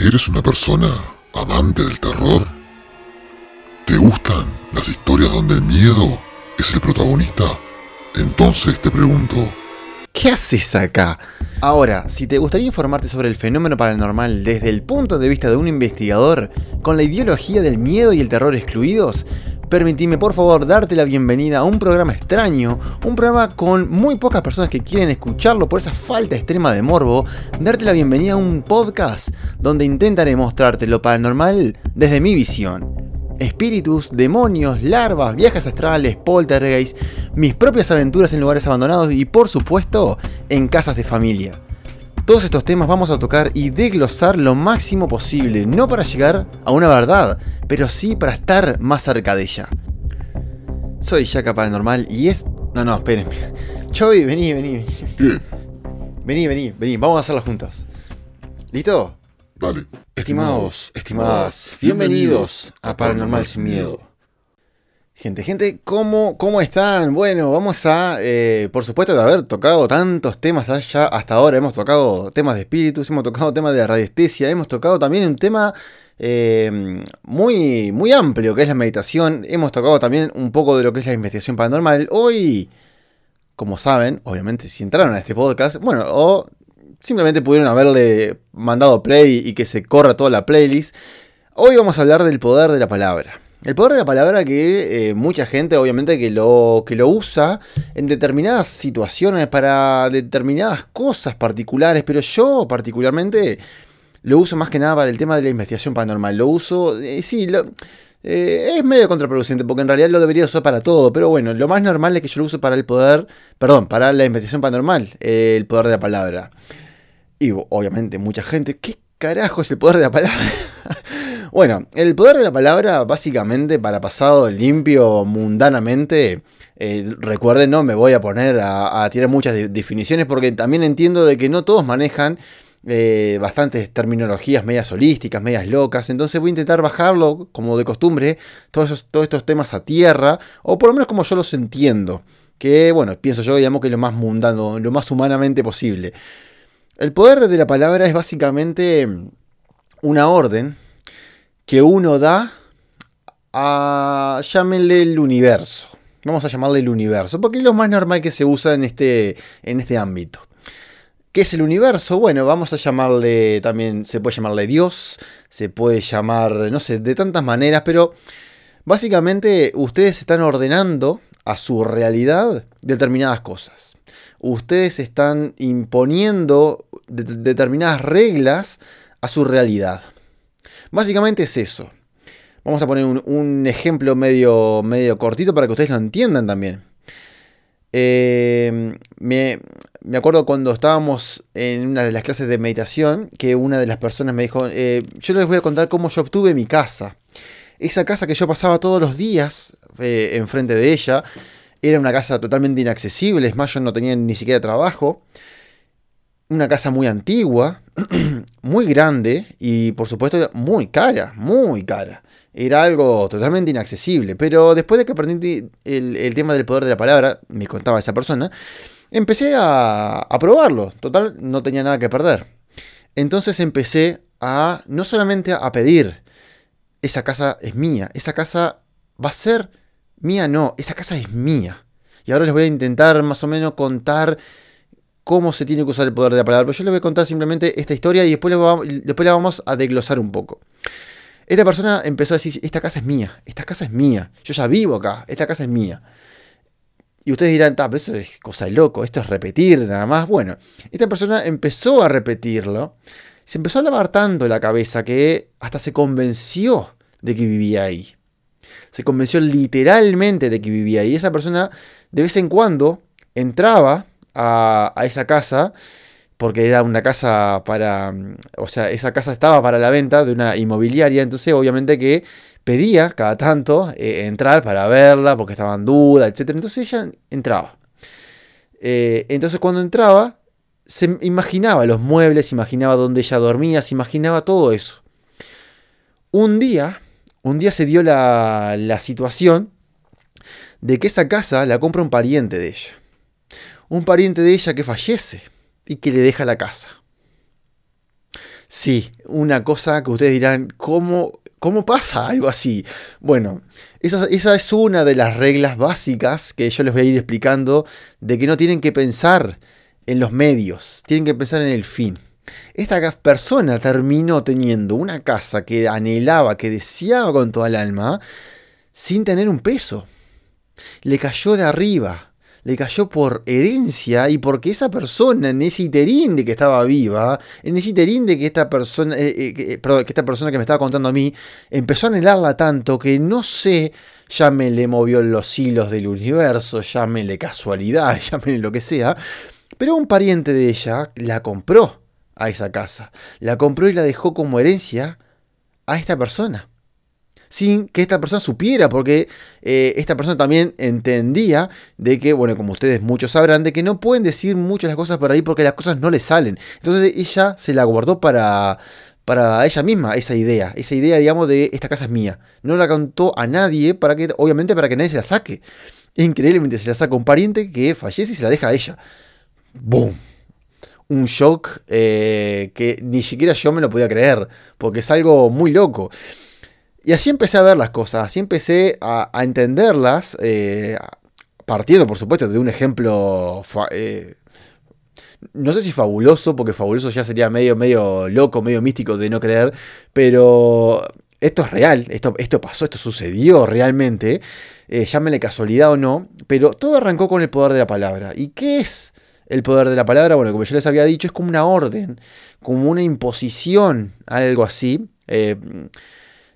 ¿Eres una persona amante del terror? ¿Te gustan las historias donde el miedo es el protagonista? Entonces te pregunto, ¿Qué haces acá? Ahora, si te gustaría informarte sobre el fenómeno paranormal desde el punto de vista de un investigador, con la ideología del miedo y el terror excluidos, permitime por favor darte la bienvenida a un programa extraño, un programa con muy pocas personas que quieren escucharlo por esa falta extrema de morbo, darte la bienvenida a un podcast donde intentaré mostrarte lo paranormal desde mi visión. Espíritus, demonios, larvas, viajes astrales, poltergeist, mis propias aventuras en lugares abandonados y por supuesto en casas de familia. Todos estos temas vamos a tocar y desglosar lo máximo posible, no para llegar a una verdad, pero sí para estar más cerca de ella. Soy Yaka Paranormal y es... No, no, espérenme. Chovy, vení, vení. ¿qué? Vení, vení, vení. Vamos a hacerlo juntos. ¿Listo? Dale. Estimados, estimadas, bienvenidos a Paranormal Sin Miedo. Gente, gente, ¿cómo, cómo están? Bueno, vamos a, eh, por supuesto, de haber tocado tantos temas allá hasta ahora. Hemos tocado temas de espíritus, hemos tocado temas de radiestesia, hemos tocado también un tema eh, muy, muy amplio que es la meditación. Hemos tocado también un poco de lo que es la investigación paranormal. Hoy, como saben, obviamente, si entraron a este podcast, bueno, o simplemente pudieron haberle mandado play y que se corra toda la playlist. Hoy vamos a hablar del poder de la palabra. El poder de la palabra que eh, mucha gente obviamente que lo, que lo usa en determinadas situaciones para determinadas cosas particulares, pero yo particularmente lo uso más que nada para el tema de la investigación paranormal. Lo uso, eh, sí, eh, es medio contraproducente porque en realidad lo debería usar para todo, pero bueno, lo más normal es que yo lo uso para el poder, perdón, para la investigación paranormal, el poder de la palabra. Y obviamente mucha gente, ¿qué carajo es el poder de la palabra? bueno, el poder de la palabra básicamente para pasado limpio mundanamente, eh, recuerden, no me voy a poner a, a tirar muchas de- definiciones porque también entiendo de que no todos manejan eh, bastantes terminologías medias holísticas, medias locas, entonces voy a intentar bajarlo como de costumbre, todos, esos- todos estos temas a tierra, o por lo menos como yo los entiendo, que bueno, pienso yo, digamos que lo más mundano, lo más humanamente posible. El poder de la palabra es básicamente una orden que uno da a, llámenle el universo. Vamos a llamarle el universo, porque es lo más normal que se usa en este, en este ámbito. ¿Qué es el universo? Bueno, vamos a llamarle también, se puede llamarle Dios, se puede llamar, no sé, de tantas maneras, pero básicamente ustedes están ordenando a su realidad determinadas cosas. Ustedes están imponiendo de- determinadas reglas a su realidad. Básicamente es eso. Vamos a poner un, ejemplo medio, medio cortito para que ustedes lo entiendan también. Eh, me, me acuerdo cuando estábamos en una de las clases de meditación que una de las personas me dijo, eh, yo les voy a contar cómo yo obtuve mi casa. Esa casa que yo pasaba todos los días eh, enfrente de ella era una casa totalmente inaccesible, es más, yo no tenía ni siquiera trabajo. Una casa muy antigua, muy grande y por supuesto muy cara, muy cara. Era algo totalmente inaccesible. Pero después de que aprendí el, tema del poder de la palabra, me contaba esa persona, empecé a, a probarlo. Total, no tenía nada que perder. Entonces empecé a no solamente a pedir, esa casa es mía, esa casa va a ser mía, no, esa casa es mía. Y ahora les voy a intentar más o menos contar cómo se tiene que usar el poder de la palabra. Pero yo les voy a contar simplemente esta historia y después, después la vamos a desglosar un poco. Esta persona empezó a decir, esta casa es mía, esta casa es mía, yo ya vivo acá, esta casa es mía. Y ustedes dirán, "Ta, pero eso es cosa de loco, esto es repetir nada más. Bueno, esta persona empezó a repetirlo, se empezó a lavar tanto la cabeza que hasta se convenció de que vivía ahí. Se convenció literalmente de que vivía ahí. Esa persona de vez en cuando entraba a, esa casa porque era una casa para, mm, o sea, esa casa estaba para la venta de una inmobiliaria, entonces obviamente que pedía cada tanto eh, entrar para verla porque estaba en duda, etc. Entonces ella entraba. Eh, entonces cuando entraba, se imaginaba los muebles, imaginaba dónde ella dormía, se imaginaba todo eso. Un día, un día se dio la, la situación de que esa casa la compra un pariente de ella. Un pariente de ella que fallece y que le deja la casa. Sí, una cosa que ustedes dirán, ¿cómo, cómo pasa algo así? Bueno, esa, esa, es una de las reglas básicas que yo les voy a ir explicando de que no tienen que pensar en los medios, tienen que pensar en el fin. Esta persona terminó teniendo una casa que anhelaba, que deseaba con toda el alma, sin tener un peso. Le cayó de arriba le cayó por herencia y porque esa persona, en ese iterín de que estaba viva, en ese iterín de que esta persona, eh, eh, que, perdón, que esta persona que me estaba contando a mí, empezó a anhelarla tanto que no sé, ya me le movió los hilos del universo, llámele casualidad, llámele lo que sea, pero un pariente de ella la compró a esa casa, la compró y la dejó como herencia a esta persona sin que esta persona supiera, porque eh, esta persona también entendía de que, bueno, como ustedes muchos sabrán, de que no pueden decir muchas las cosas por ahí porque las cosas no le salen. Entonces ella se la guardó para, para ella misma esa idea, esa idea, digamos, de esta casa es mía. No la contó a nadie, para que, obviamente para que nadie se la saque. Increíblemente se la saca un pariente que fallece y se la deja a ella. ¡Boom! Un shock eh, que ni siquiera yo me lo podía creer, porque es algo muy loco. Y así empecé a ver las cosas, así empecé a, entenderlas, eh, partiendo por supuesto de un ejemplo, eh, no sé si fabuloso, porque fabuloso ya sería medio, medio loco, medio místico de no creer, pero esto es real, esto, esto pasó, esto sucedió realmente, eh, casualidad o no, pero todo arrancó con el poder de la palabra. ¿Y qué es? El poder de la palabra, bueno, como yo les había dicho, es como una orden, como una imposición, algo así. Eh,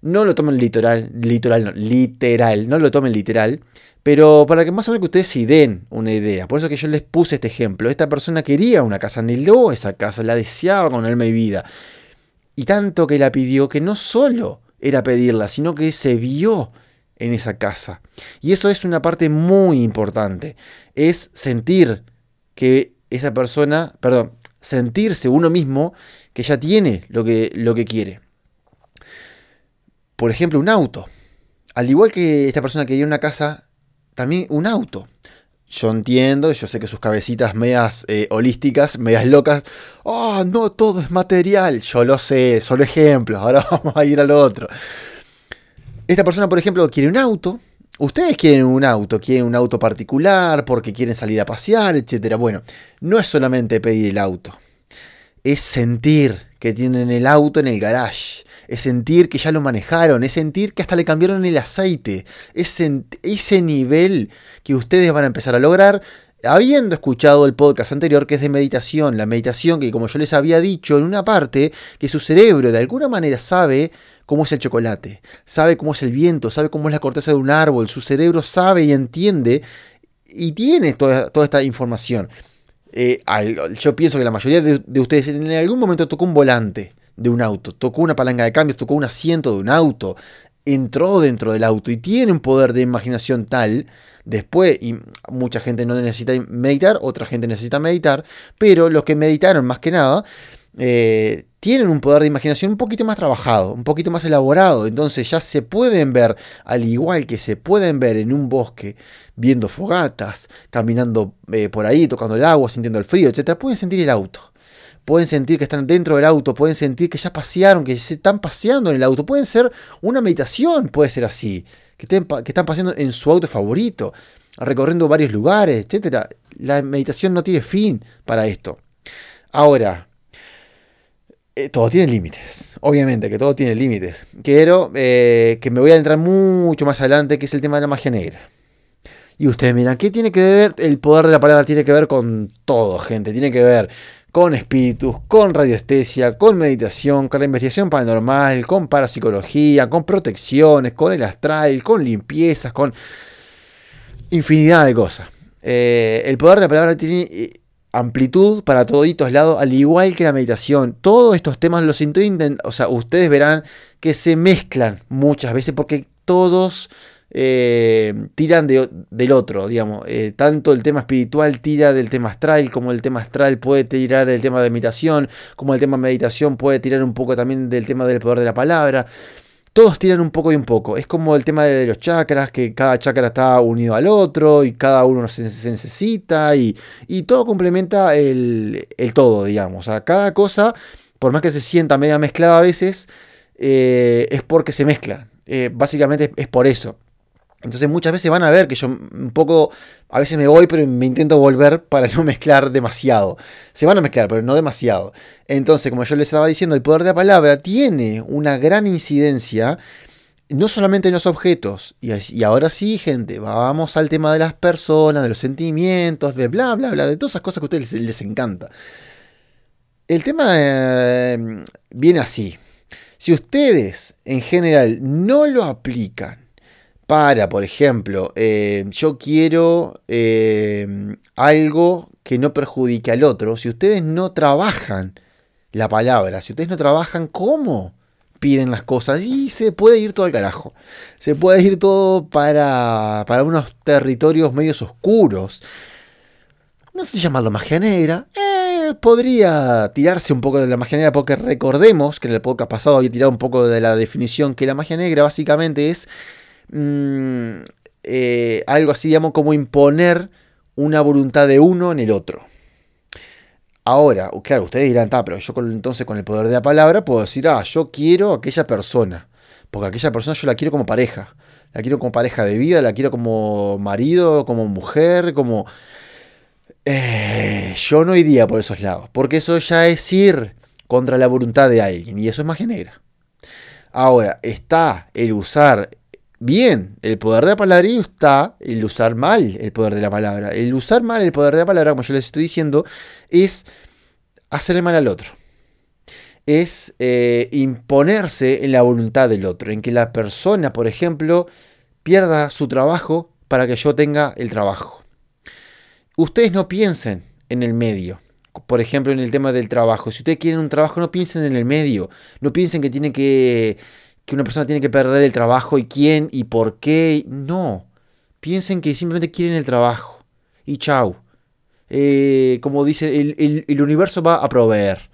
no lo tomen literal, literal, no, literal, no lo tomen literal, pero para que más o menos que ustedes se den una idea. Por eso que yo les puse este ejemplo. Esta persona quería una casa, anheló esa casa, la deseaba con alma y vida. Y tanto que la pidió que no solo era pedirla, sino que se vio en esa casa. Y eso es una parte muy importante. Es sentir que esa persona, perdón, sentirse uno mismo que ya tiene lo que, lo que quiere por ejemplo, un auto. Al igual que esta persona que quería una casa, también un auto. Yo entiendo, yo sé que sus cabecitas medias eh, holísticas, medias locas, oh, no, todo es material. Yo lo sé, solo ejemplos, ahora vamos a ir al otro. Esta persona, por ejemplo, quiere un auto. Ustedes quieren un auto, quieren un auto particular porque quieren salir a pasear, etc. Bueno, no es solamente pedir el auto, es sentir que tienen el auto en el garage es sentir que ya lo manejaron, es sentir que hasta le cambiaron el aceite, es ese nivel que ustedes van a empezar a lograr habiendo escuchado el podcast anterior que es de meditación, la meditación que como yo les había dicho en una parte, que su cerebro de alguna manera sabe cómo es el chocolate, sabe cómo es el viento, sabe cómo es la corteza de un árbol, su cerebro sabe y entiende y tiene toda, esta información. Eh, yo pienso que la mayoría de ustedes en algún momento tocó un volante de un auto, tocó una palanca de cambios, tocó un asiento de un auto, entró dentro del auto y tiene un poder de imaginación tal, después, y mucha gente no necesita meditar, otra gente necesita meditar, pero los que meditaron más que nada, eh, tienen un poder de imaginación un poquito más trabajado, un poquito más elaborado, entonces ya se pueden ver, al igual que se pueden ver en un bosque, viendo fogatas, caminando eh, por ahí, tocando el agua, sintiendo el frío, etc., pueden sentir el auto pueden sentir que están dentro del auto, pueden sentir que ya pasearon, que se están paseando en el auto, pueden ser una meditación, puede ser así, que, que están paseando en su auto favorito, recorriendo varios lugares, etc. La meditación no tiene fin para esto. Ahora, eh, todo tiene límites, obviamente que todo tiene límites. Quiero eh, que me voy a entrar mucho más adelante, que es el tema de la magia negra. Y ustedes miran, ¿qué tiene que ver? El poder de la palabra tiene que ver con todo, gente. Tiene que ver con espíritus, con radiestesia, con meditación, con la investigación paranormal, con parapsicología, con protecciones, con el astral, con limpiezas, con infinidad de cosas. Eh, el poder de la palabra tiene amplitud para toditos lados, al igual que la meditación. Todos estos temas los intento, o sea, ustedes verán que se mezclan muchas veces porque todos eh, tiran del otro, digamos. Eh, tanto el tema espiritual tira del tema astral, como el tema astral puede tirar del tema de meditación, como el tema meditación puede tirar un poco también del tema del poder de la palabra. Todos tiran un poco y un poco. Es como el tema de los chakras, que cada chakra está unido al otro y cada uno se, necesita y, todo complementa el, todo, digamos. O cada cosa por más que se sienta media mezclada a veces, eh, es porque se mezcla. Eh, básicamente es por eso. Entonces muchas veces van a ver que yo un poco, a veces me voy, pero me intento volver para no mezclar demasiado. Se van a mezclar, pero no demasiado. Entonces, como yo les estaba diciendo, el poder de la palabra tiene una gran incidencia, no solamente en los objetos. Y, ahora sí, gente, vamos al tema de las personas, de los sentimientos, de bla, bla, bla, de todas esas cosas que a ustedes les, encanta. El tema eh, viene así. Si ustedes en general no lo aplican, para, por ejemplo, eh, yo quiero eh, algo que no perjudique al otro, si ustedes no trabajan la palabra, si ustedes no trabajan cómo piden las cosas, y se puede ir todo al carajo. Se puede ir todo para, para unos territorios medios oscuros. No sé si llamarlo magia negra. Eh, podría tirarse un poco de la magia negra porque recordemos que en el podcast pasado había tirado un poco de la definición que la magia negra básicamente es Mm, eh, algo así, digamos, como imponer una voluntad de uno en el otro. Ahora, claro, ustedes dirán, pero yo entonces con el poder de la palabra puedo decir, ah, yo quiero a aquella persona, porque aquella persona yo la quiero como pareja, la quiero como pareja de vida, la quiero como marido, como mujer, como... Eh, yo no iría por esos lados, porque eso ya es ir contra la voluntad de alguien, y eso es más negra. Ahora, está el usar bien el poder de la palabra y está el usar mal el poder de la palabra. El usar mal el poder de la palabra, como yo les estoy diciendo, es hacerle mal al otro. Es eh, imponerse en la voluntad del otro, en que la persona, por ejemplo, pierda su trabajo para que yo tenga el trabajo. Ustedes no piensen en el medio. Por ejemplo, en el tema del trabajo. Si ustedes quieren un trabajo, no piensen en el medio. No piensen que tienen que que una persona tiene que perder el trabajo y quién y por qué. No. Piensen que simplemente quieren el trabajo. Y chau. Eh, como dice, el, universo va a proveer.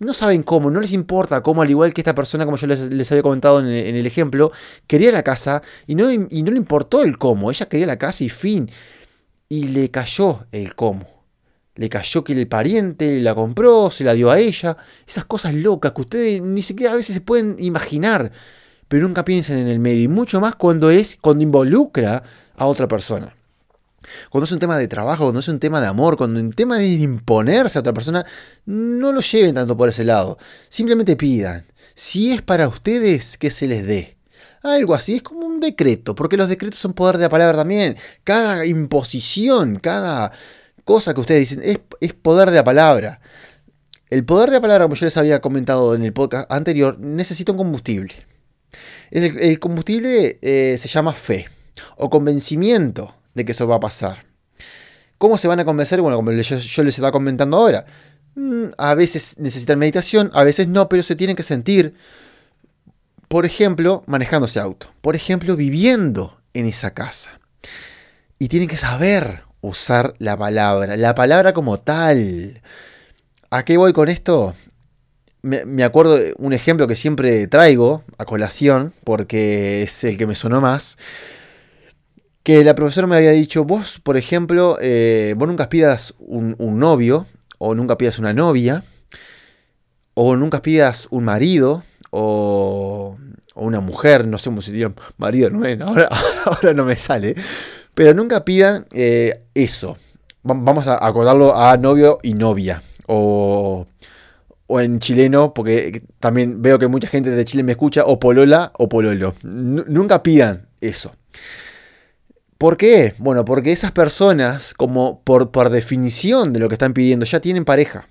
No saben cómo, no les importa cómo, al igual que esta persona, como yo les, había comentado en el, ejemplo, quería la casa y no, y no le importó el cómo. Ella quería la casa y fin. Y le cayó el cómo le cayó que el pariente la compró, se la dio a ella. Esas cosas locas que ustedes ni siquiera a veces se pueden imaginar, pero nunca piensen en el medio. Y mucho más cuando es, cuando involucra a otra persona. Cuando es un tema de trabajo, cuando es un tema de amor, cuando es un tema de imponerse a otra persona, no lo lleven tanto por ese lado. Simplemente pidan. Si es para ustedes, que se les dé. Algo así, es como un decreto, porque los decretos son poder de la palabra también. Cada imposición, cada cosa que ustedes dicen, es, poder de la palabra. El poder de la palabra, como yo les había comentado en el podcast anterior, necesita un combustible. El, combustible eh, se llama fe o convencimiento de que eso va a pasar. ¿Cómo se van a convencer? Bueno, como yo, les estaba comentando ahora. Mm, a veces necesitan meditación, a veces no, pero se tienen que sentir. Por ejemplo, manejándose auto. Por ejemplo, viviendo en esa casa. Y tienen que saber usar la palabra, la palabra como tal. ¿A qué voy con esto? Me, acuerdo de un ejemplo que siempre traigo a colación, porque es el que me sonó más. Que la profesora me había dicho, vos, por ejemplo, eh, vos nunca pidas un, novio, o nunca pidas una novia, o nunca pidas un marido, o, una mujer, no sé cómo se diría, marido, no, ahora, ahora no me sale. Pero nunca pidan eh, eso. Vamos a acordarlo a novio y novia. O, o en chileno, porque también veo que mucha gente de Chile me escucha, o polola o pololo. nunca pidan eso. ¿Por qué? Bueno, porque esas personas, como por, por definición de lo que están pidiendo, ya tienen pareja.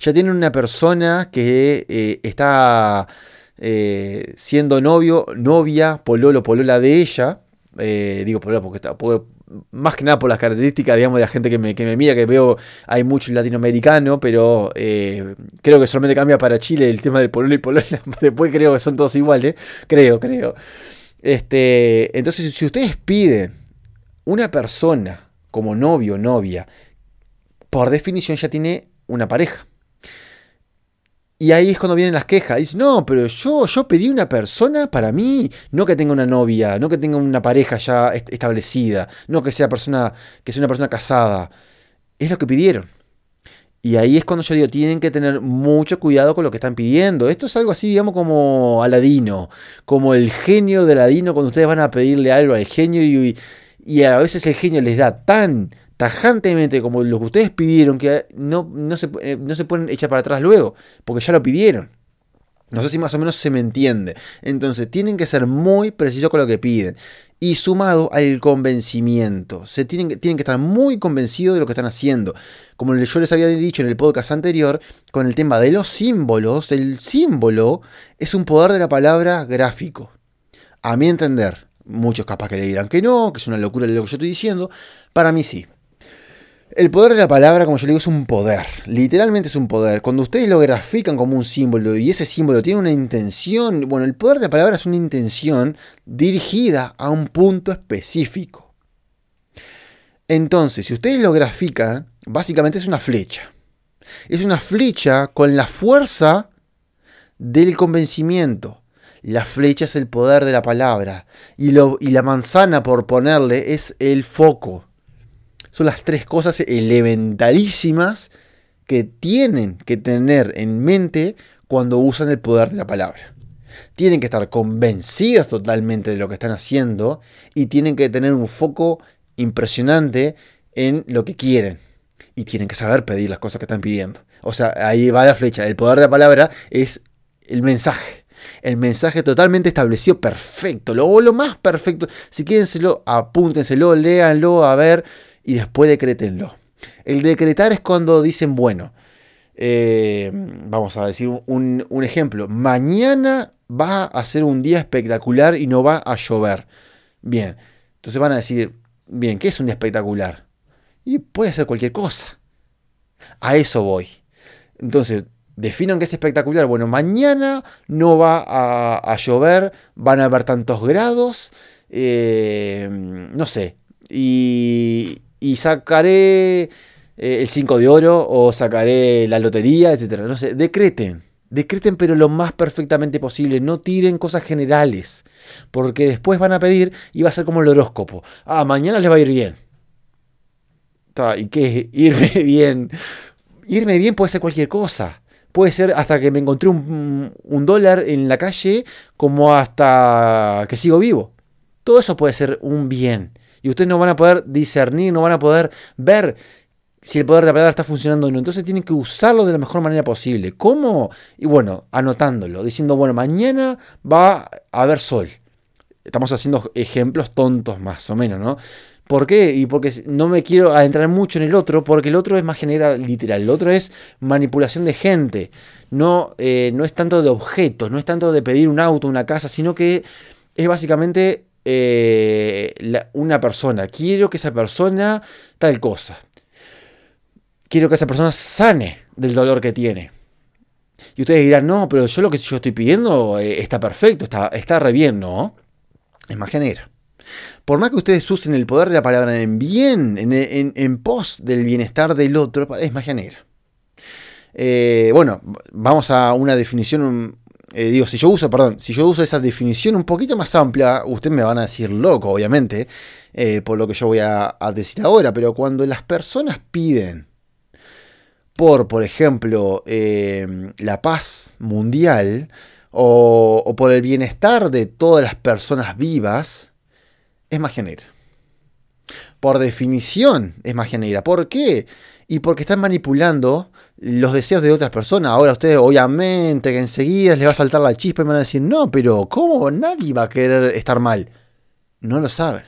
Ya tienen una persona que eh, está eh, siendo novio, novia, pololo, polola de ella. Eh, digo por porque, está, más que nada por las características, digamos, de la gente que me, que me mira, que veo, hay mucho latinoamericano, pero eh, creo que solamente cambia para Chile el tema del pololo y polola. Después creo que son todos iguales, creo, creo. Este, entonces, si ustedes piden una persona como novio o novia, por definición ya tiene una pareja. Y ahí es cuando vienen las quejas. Dice, no, pero yo, yo pedí una persona para mí, no que tenga una novia, no que tenga una pareja ya establecida, no que sea, persona, que sea una persona casada. Es lo que pidieron. Y ahí es cuando yo digo, tienen que tener mucho cuidado con lo que están pidiendo. Esto es algo así, digamos, como Aladino, como el genio de Aladino, cuando ustedes van a pedirle algo al genio y, y a veces el genio les da tan tajantemente como lo que ustedes pidieron que no, no, se, eh, no se pueden echar para atrás luego, porque ya lo pidieron. No sé si más o menos se me entiende. Entonces, tienen que ser muy precisos con lo que piden. Y sumado al convencimiento. Se tienen, tienen que estar muy convencidos de lo que están haciendo. Como yo les había dicho en el podcast anterior, con el tema de los símbolos, el símbolo es un poder de la palabra gráfico. A mi entender, muchos capaz que le dirán que no, que es una locura lo que yo estoy diciendo. Para mí sí. El poder de la palabra, como yo le digo, es un poder. Literalmente es un poder. Cuando ustedes lo grafican como un símbolo y ese símbolo tiene una intención, bueno, el poder de la palabra es una intención dirigida a un punto específico. Entonces, si ustedes lo grafican, básicamente es una flecha. Es una flecha con la fuerza del convencimiento. La flecha es el poder de la palabra. Y, y la manzana, por ponerle, es el foco son las tres cosas elementalísimas que tienen que tener en mente cuando usan el poder de la palabra. Tienen que estar convencidos totalmente de lo que están haciendo y tienen que tener un foco impresionante en lo que quieren. Y tienen que saber pedir las cosas que están pidiendo. O sea, ahí va la flecha. El poder de la palabra es el mensaje. El mensaje totalmente establecido, perfecto. Lo, lo más perfecto. Si quieren, apúntenselo, léanlo, a ver y después decrétenlo. El decretar es cuando dicen, bueno, eh, vamos a decir un, ejemplo, mañana va a ser un día espectacular y no va a llover. Bien, entonces van a decir, bien, ¿qué es un día espectacular? Y puede ser cualquier cosa. A eso voy. Entonces, definan qué es espectacular. Bueno, mañana no va a, llover, van a haber tantos grados, eh, no sé. Y, y sacaré eh, el 5 de oro o sacaré la lotería, etcétera. No sé, decreten. Decreten pero lo más perfectamente posible, no tiren cosas generales, porque después van a pedir y va a ser como el horóscopo. Ah, mañana les va a ir bien. ¿Y qué? Irme bien. Irme bien puede ser cualquier cosa. Puede ser hasta que me encontré un, un dólar en la calle, como hasta que sigo vivo. Todo eso puede ser un bien. Y ustedes no van a poder discernir, no van a poder ver si el poder de la palabra está funcionando o no. Entonces tienen que usarlo de la mejor manera posible. ¿Cómo? Y bueno, anotándolo, diciendo, bueno, mañana va a haber sol. Estamos haciendo ejemplos tontos más o menos, ¿no? ¿Por qué? Y porque no me quiero adentrar mucho en el otro, porque el otro es más general, literal. El otro es manipulación de gente. No, eh, no es tanto de objetos, no es tanto de pedir un auto, una casa, sino que es básicamente eh, una persona. Quiero que esa persona tal cosa. Quiero que esa persona sane del dolor que tiene. Y ustedes dirán, no, pero yo lo que yo estoy pidiendo eh, está perfecto, está, está re bien, ¿no? Es más genera. Por más que ustedes usen el poder de la palabra en bien, en, pos del bienestar del otro, es magia negra. Eh, bueno, vamos a una definición eh, digo, si yo uso, perdón, si yo uso esa definición un poquito más amplia, ustedes me van a decir loco, obviamente, eh, por lo que yo voy a, decir ahora, pero cuando las personas piden por, por ejemplo, em, la paz mundial o, o, por el bienestar de todas las personas vivas, es magia negra. Por definición es magia negra. ¿Por qué? Y porque están manipulando los deseos de otras personas. Ahora ustedes obviamente que enseguida les va a saltar la chispa y van a decir, no, pero ¿cómo nadie va a querer estar mal? No lo saben.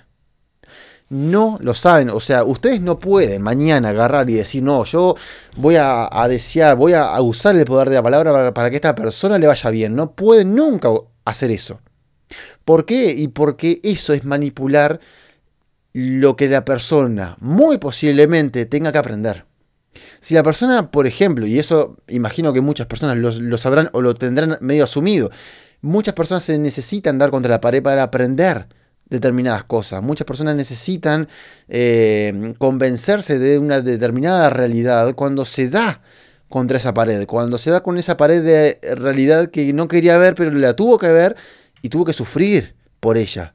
No lo saben. O sea, ustedes no pueden mañana agarrar y decir, no, yo voy a, desear, voy a, usar el poder de la palabra para que esta persona le vaya bien. No pueden nunca hacer eso. ¿Por qué? Y porque eso es manipular lo que la persona muy posiblemente tenga que aprender. Si la persona, por ejemplo, y eso imagino que muchas personas lo, sabrán o lo tendrán medio asumido, muchas personas se necesitan dar contra la pared para aprender determinadas cosas. Muchas personas necesitan eh, convencerse de una determinada realidad cuando se da contra esa pared, cuando se da con esa pared de realidad que no quería ver, pero la tuvo que ver y tuvo que sufrir por ella.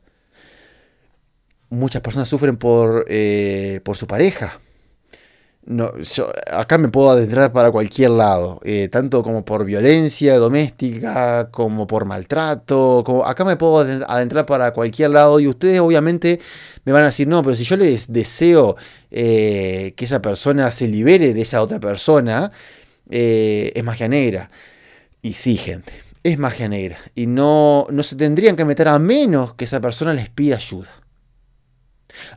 Muchas personas sufren por, eh, por su pareja, no, acá me puedo adentrar para cualquier lado, eh, tanto como por violencia doméstica, como por maltrato, acá me puedo adentrar para cualquier lado y ustedes obviamente me van a decir, no, pero si yo les deseo eh, que esa persona se libere de esa otra persona, eh, es magia negra. Y sí, gente, es magia negra. Y no, no se tendrían que meter a menos que esa persona les pida ayuda.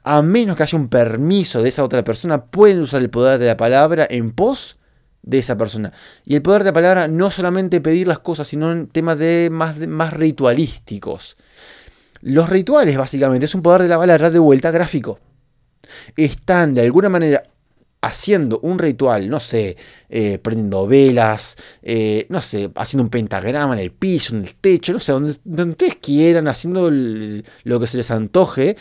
A menos que haya un permiso de esa otra persona, pueden usar el poder de la palabra en pos de esa persona. Y el poder de la palabra no solamente pedir las cosas, sino en temas de más, más ritualísticos. Los rituales, básicamente, es un poder de la palabra de vuelta gráfico. Están de alguna manera haciendo un ritual, no sé, eh, prendiendo velas, eh, no sé, haciendo un pentagrama en el piso, en el techo, no sé, donde, donde ustedes quieran, haciendo lo que se les antoje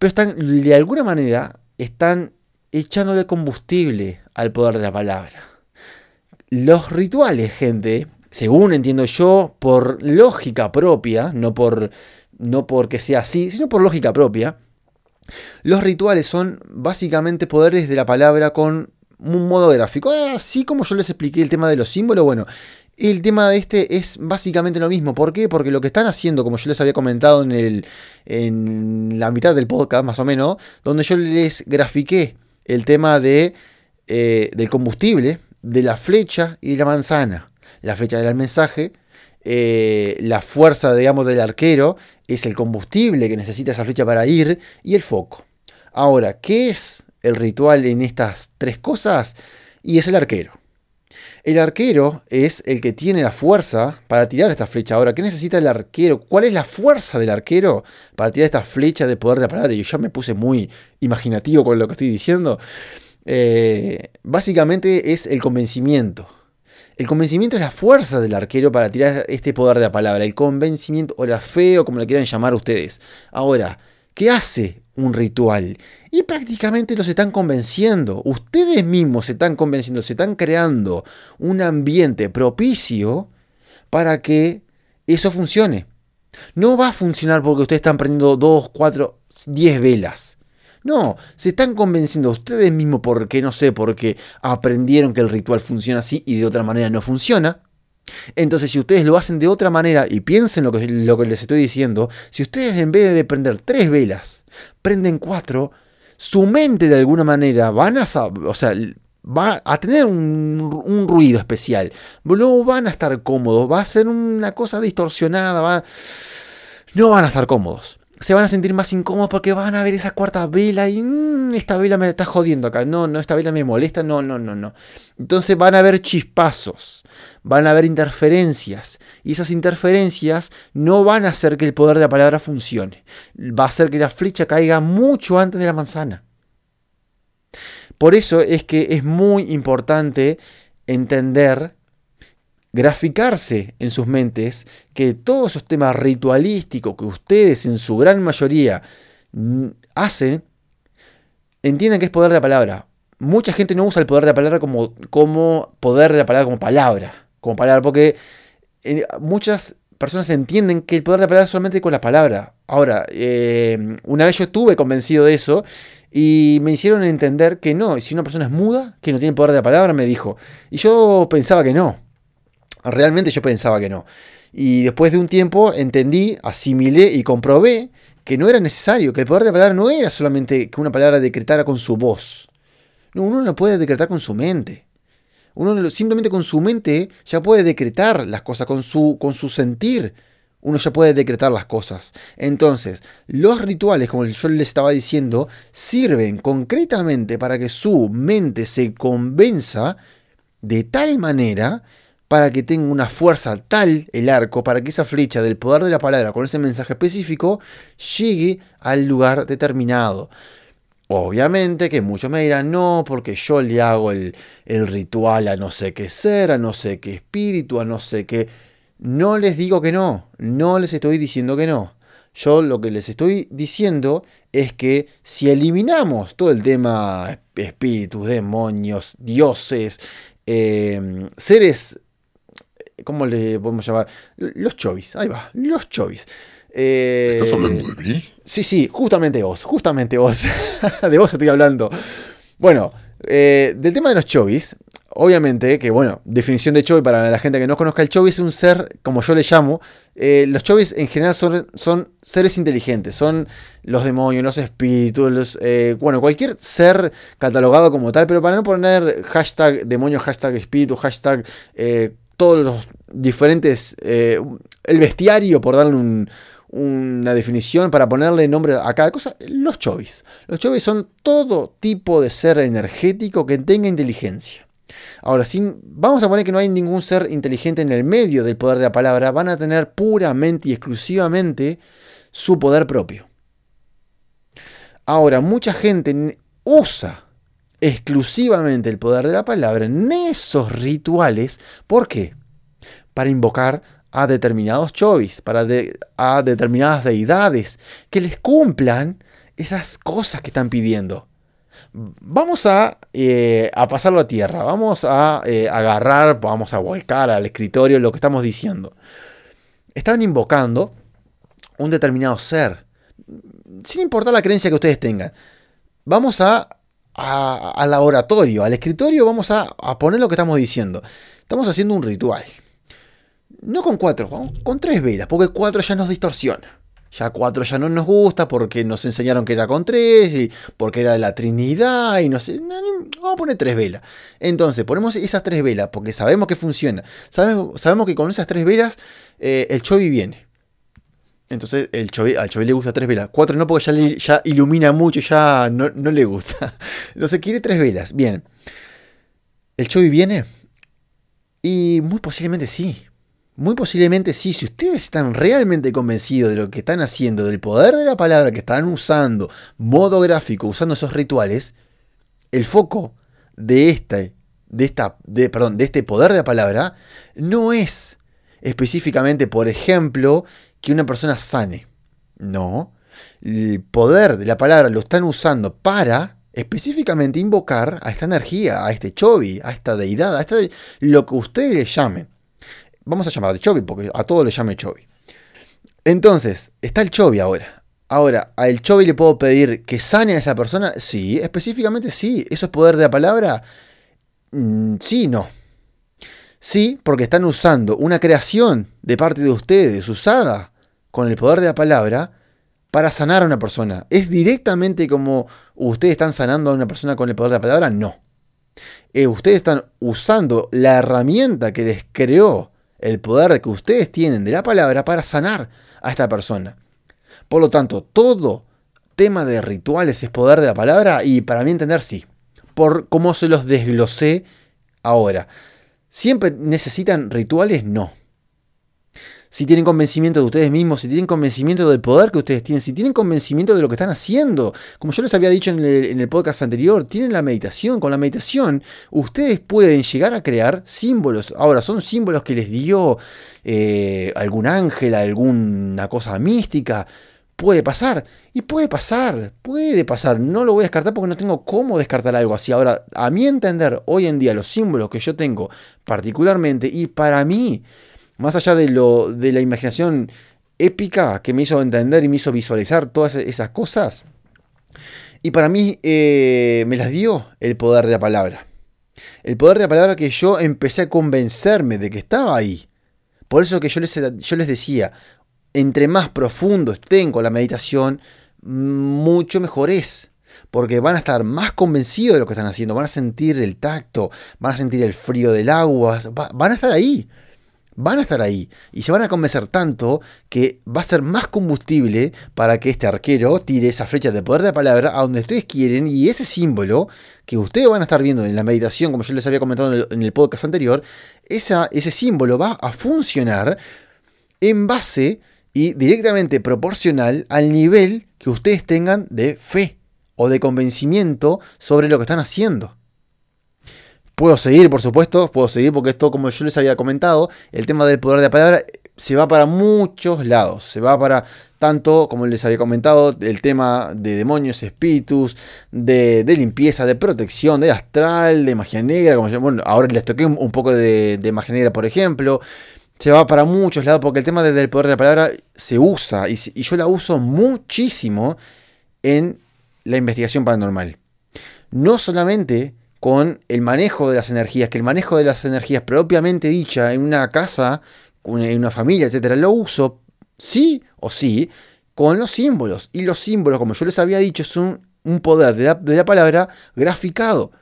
pero están, de alguna manera, están echándole combustible al poder de la palabra. Los rituales, gente, según entiendo yo, por lógica propia, no, por, no porque sea así, sino por lógica propia, los rituales son básicamente poderes de la palabra con un modo gráfico. Así como yo les expliqué el tema de los símbolos, bueno, el tema de este es básicamente lo mismo. ¿Por qué? Porque lo que están haciendo, como yo les había comentado en, el, en la mitad del podcast, más o menos, donde yo les grafiqué el tema eh, del combustible, de la flecha y de la manzana. La flecha era el mensaje, eh, la fuerza, digamos, del arquero es el combustible que necesita esa flecha para ir y el foco. Ahora, ¿qué es el ritual en estas tres cosas? Y es el arquero. El arquero es el que tiene la fuerza para tirar esta flecha. Ahora, ¿qué necesita el arquero? ¿Cuál es la fuerza del arquero para tirar esta flecha de poder de la palabra? Y yo me puse muy imaginativo con lo que estoy diciendo. Eh, básicamente es el convencimiento. El convencimiento es la fuerza del arquero para tirar este poder de la palabra. El convencimiento o la fe o como le quieran llamar ustedes. Ahora, ¿qué hace un ritual? Y prácticamente los están convenciendo. Ustedes mismos se están convenciendo, se están creando un ambiente propicio para que eso funcione. No va a funcionar porque ustedes están prendiendo 2, 4, 10 velas. No, se están convenciendo ustedes mismos porque, no sé, porque aprendieron que el ritual funciona así y de otra manera no funciona. Entonces, si ustedes lo hacen de otra manera y piensen lo que, lo que les estoy diciendo, si ustedes en vez de prender tres velas, prenden cuatro, su mente de alguna manera van a, o sea, va a tener un, ruido especial. No van a estar cómodos, va a ser una cosa distorsionada, va, no van a estar cómodos. Se van a sentir más incómodos porque van a ver esa cuarta vela y mm, esta vela me está jodiendo acá. No, no, esta vela me molesta. No, no, no, no. Entonces van a ver chispazos, van a haber interferencias. Y esas interferencias no van a hacer que el poder de la palabra funcione. Va a hacer que la flecha caiga mucho antes de la manzana. Por eso es que es muy importante entender, graficarse en sus mentes que todos esos temas ritualísticos que ustedes en su gran mayoría hacen, entiendan que es poder de la palabra. Mucha gente no usa el poder de la palabra como, como poder de la palabra como palabra como palabra, porque eh, muchas personas entienden que el poder de la palabra es solamente con la palabra. Ahora, eh, una vez yo estuve convencido de eso y me hicieron entender que no, si una persona es muda, que no tiene poder de la palabra, me dijo. Y yo pensaba que no. Realmente yo pensaba que no. Y después de un tiempo entendí, asimilé y comprobé que no era necesario, que el poder de la palabra no era solamente que una palabra decretara con su voz. No, uno lo puede decretar con su mente. Uno simplemente con su mente ya puede decretar las cosas, con su, con su sentir. Uno ya puede decretar las cosas. Entonces, los rituales, como yo les estaba diciendo, sirven concretamente para que su mente se convenza de tal manera para que tenga una fuerza tal el arco, para que esa flecha del poder de la palabra con ese mensaje específico llegue al lugar determinado. Obviamente que muchos me dirán, no, porque yo le hago el, ritual a no sé qué ser, a no sé qué espíritu, a no sé qué... No les digo que no, no les estoy diciendo que no. Yo lo que les estoy diciendo es que si eliminamos todo el tema espíritus, demonios, dioses, em, seres, ¿cómo le podemos llamar? Los chovis, ahí va, los chovis. Eh, ¿Estás hablando de mí? Sí, sí, justamente vos, justamente vos. de vos estoy hablando. Bueno, Eh, del tema de los chovis, obviamente, que bueno, definición de chovi para la gente que no conozca, el chovi es un ser, como yo le llamo, eh, los chovis en general son, son, seres inteligentes, son los demonios, los espíritus, eh, bueno, cualquier ser catalogado como tal, pero para no poner hashtag demonio, hashtag espíritu, hashtag todos los diferentes, el bestiario, por darle un, una definición para ponerle nombre a cada cosa, los chovis. Los chovis son todo tipo de ser energético que tenga inteligencia. Ahora, si vamos a poner que no hay ningún ser inteligente en el medio del poder de la palabra, van a tener puramente y exclusivamente su poder propio. Ahora, mucha gente usa exclusivamente el poder de la palabra en esos rituales. ¿Por qué? Para invocar a determinados chovis, para a determinadas deidades, que les cumplan esas cosas que están pidiendo. Vamos a, eh, a pasarlo a tierra, vamos a eh, agarrar, vamos a volcar al escritorio lo que estamos diciendo. Estaban invocando un determinado ser, sin importar la creencia que ustedes tengan. Vamos a, al laboratorio, al escritorio, vamos a, a poner lo que estamos diciendo. Estamos haciendo un ritual. No con cuatro, con tres velas, porque cuatro ya nos distorsiona. Ya cuatro ya no nos gusta porque nos enseñaron que era con tres y porque era la Trinidad y no sé. Vamos a poner tres velas. Entonces, ponemos esas tres velas porque sabemos que funciona. Sabemos, sabemos que con esas tres velas eh, el Chovi viene. Entonces el Chovi, al Chovi le gusta tres velas. Cuatro no porque ya, ilumina mucho, ya no, no le gusta. Entonces quiere tres velas. Bien. ¿El Chovi viene? Y muy posiblemente sí. Muy posiblemente sí, si ustedes están realmente convencidos de lo que están haciendo, del poder de la palabra que están usando, modo gráfico, usando esos rituales, el foco de este, de esta, de, perdón, de este poder de la palabra no es específicamente, por ejemplo, que una persona sane. No. El poder de la palabra lo están usando para específicamente invocar a esta energía, a este chovi, a esta deidad, a este, lo que ustedes le llamen. Vamos a llamarle Chobi, porque a todo le llame Chobi. Entonces, está el Chobi ahora. Ahora, ¿a el Chobi le puedo pedir que sane a esa persona? Sí, específicamente sí. ¿Eso es poder de la palabra? Mm, sí, no. Sí, porque están usando una creación de parte de ustedes, usada con el poder de la palabra, para sanar a una persona. ¿Es directamente como ustedes están sanando a una persona con el poder de la palabra? No. Eh, ustedes están usando la herramienta que les creó el poder que ustedes tienen de la palabra para sanar a esta persona. Por lo tanto, todo tema de rituales es poder de la palabra y para mí entender sí. Por cómo se los desglosé ahora. ¿Siempre necesitan rituales? No si tienen convencimiento de ustedes mismos, si tienen convencimiento del poder que ustedes tienen, si tienen convencimiento de lo que están haciendo. Como yo les había dicho en el, podcast anterior, tienen la meditación. Con la meditación ustedes pueden llegar a crear símbolos. Ahora, son símbolos que les dio eh, algún ángel, alguna cosa mística. Puede pasar. Y puede pasar, puede pasar. No lo voy a descartar porque no tengo cómo descartar algo así. Ahora, a mi entender, hoy en día los símbolos que yo tengo particularmente y para mí más allá de, lo, de la imaginación épica que me hizo entender y me hizo visualizar todas esas cosas, y para mí eh, me las dio el poder de la palabra. El poder de la palabra que yo empecé a convencerme de que estaba ahí. Por eso que yo les, yo les decía, entre más profundo estén con la meditación, mucho mejor es. Porque van a estar más convencidos de lo que están haciendo, van a sentir el tacto, van a sentir el frío del agua, van a estar ahí van a estar ahí y se van a convencer tanto que va a ser más combustible para que este arquero tire esa flecha de poder de palabra a donde ustedes quieren y ese símbolo que ustedes van a estar viendo en la meditación, como yo les había comentado en el, podcast anterior, ese símbolo va a funcionar en base y directamente proporcional al nivel que ustedes tengan de fe o de convencimiento sobre lo que están haciendo. Puedo seguir, por supuesto, puedo seguir porque esto, como yo les había comentado, el tema del poder de la palabra se va para muchos lados. Se va para tanto, como les había comentado, el tema de demonios, espíritus, de, limpieza, de protección, de astral, de magia negra. Bueno, ahora les toqué un, poco de, magia negra, por ejemplo. Se va para muchos lados porque el tema del poder de la palabra se usa y yo la uso muchísimo en la investigación paranormal. No solamente con el manejo de las energías, que el manejo de las energías propiamente dicha en una casa, en una familia, etcétera, lo uso sí o sí con los símbolos. Y los símbolos, como yo les había dicho, son un poder de la, palabra graficado.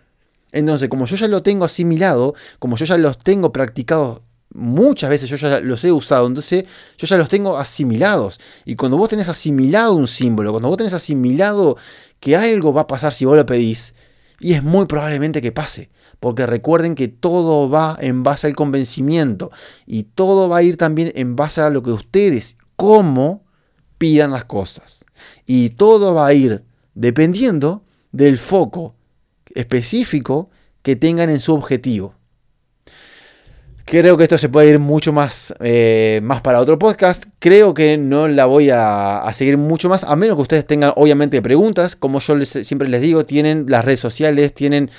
Entonces, como yo ya lo tengo asimilado, como yo ya los tengo practicados muchas veces yo ya los he usado, entonces yo ya los tengo asimilados. Y cuando vos tenés asimilado un símbolo, cuando vos tenés asimilado que algo va a pasar si vos lo pedís, y es muy probablemente que pase. Porque recuerden que todo va en base al convencimiento. Y todo va a ir también en base a lo que ustedes, cómo pidan las cosas. Y todo va a ir dependiendo del foco específico que tengan en su objetivo. Creo que esto se puede ir mucho más, eh, más para otro podcast. Creo que no la voy a, seguir mucho más, a menos que ustedes tengan obviamente preguntas. Como yo siempre les digo, tienen las redes sociales, tienen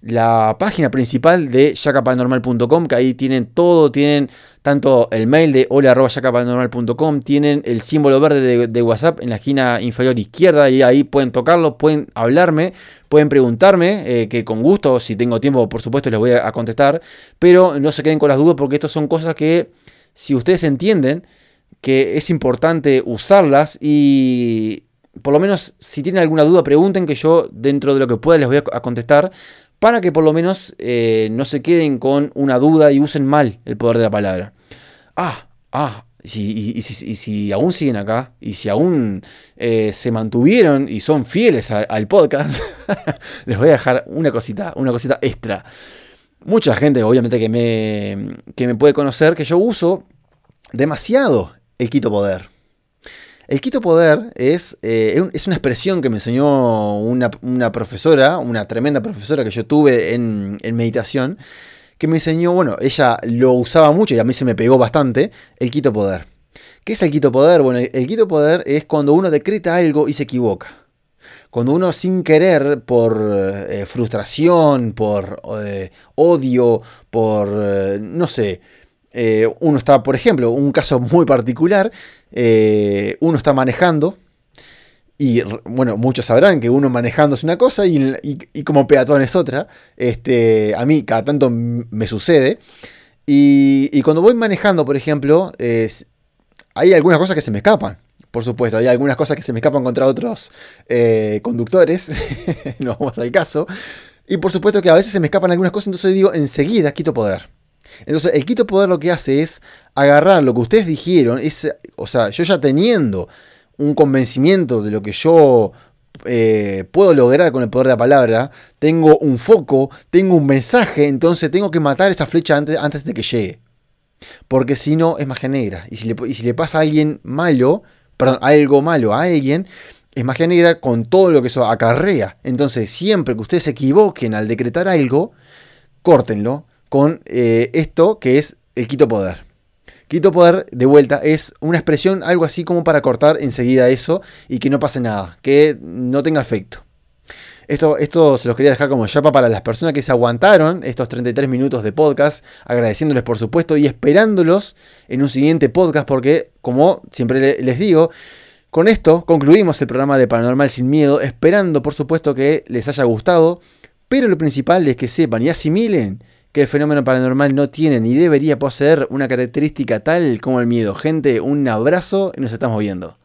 la página principal de yacapanormal.com, que ahí tienen todo, tienen tanto el mail de hola.yacapanormal.com, tienen el símbolo verde de, WhatsApp en la esquina inferior izquierda y ahí pueden tocarlo, pueden hablarme, pueden preguntarme, eh, que con gusto, si tengo tiempo, por supuesto, les voy a, contestar, pero no se queden con las dudas porque estas son cosas que, si ustedes entienden, que es importante usarlas y por lo menos si tienen alguna duda pregunten que yo dentro de lo que pueda les voy a contestar para que por lo menos eh, no se queden con una duda y usen mal el poder de la palabra. Ah, ah, y, si, aún siguen acá y si aún eh, se mantuvieron y son fieles al podcast, les voy a dejar una cosita, una cosita extra. Mucha gente, obviamente, que me, que me puede conocer que yo uso demasiado el quito poder. El quito poder es, eh, es una expresión que me enseñó una, profesora, una tremenda profesora que yo tuve en, meditación, que me enseñó, bueno, ella lo usaba mucho y a mí se me pegó bastante, el quito poder. ¿Qué es el quito poder? Bueno, el, quito poder es cuando uno decreta algo y se equivoca. Cuando uno sin querer, por eh, frustración, por eh, odio, por, no sé, uno está, por ejemplo, un caso muy particular, eh, uno está manejando. Y bueno, muchos sabrán que uno manejando es una cosa y, como peatón es otra. Este, a mí cada tanto me sucede. Y, cuando voy manejando, por ejemplo, hay algunas cosas que se me escapan. Por supuesto, hay algunas cosas que se me escapan contra otros eh, conductores. no vamos al caso. Y por supuesto que a veces se me escapan algunas cosas, entonces digo, enseguida quito poder. Entonces, el quito poder lo que hace es agarrar lo que ustedes dijeron, es, o sea, yo ya teniendo un convencimiento de lo que yo eh, puedo lograr con el poder de la palabra, tengo un foco, tengo un mensaje, entonces tengo que matar esa flecha antes, antes de que llegue. Porque si no, es magia negra. Y si, le, y si le pasa a alguien malo, perdón, algo malo a alguien, es magia negra con todo lo que eso acarrea. Entonces, siempre que ustedes se equivoquen al decretar algo, córtenlo, con eh, esto que es el quito poder. Quito poder, de vuelta, es una expresión algo así como para cortar enseguida eso y que no pase nada, que no tenga efecto. Esto, esto se los quería dejar como chapa para las personas que se aguantaron estos 33 minutos de podcast, agradeciéndoles por supuesto y esperándolos en un siguiente podcast porque, como siempre les digo, con esto concluimos el programa de Paranormal Sin Miedo, esperando por supuesto que les haya gustado, pero lo principal es que sepan y asimilen que el fenómeno paranormal no tiene ni debería poseer una característica tal como el miedo. Gente, un abrazo y nos estamos viendo.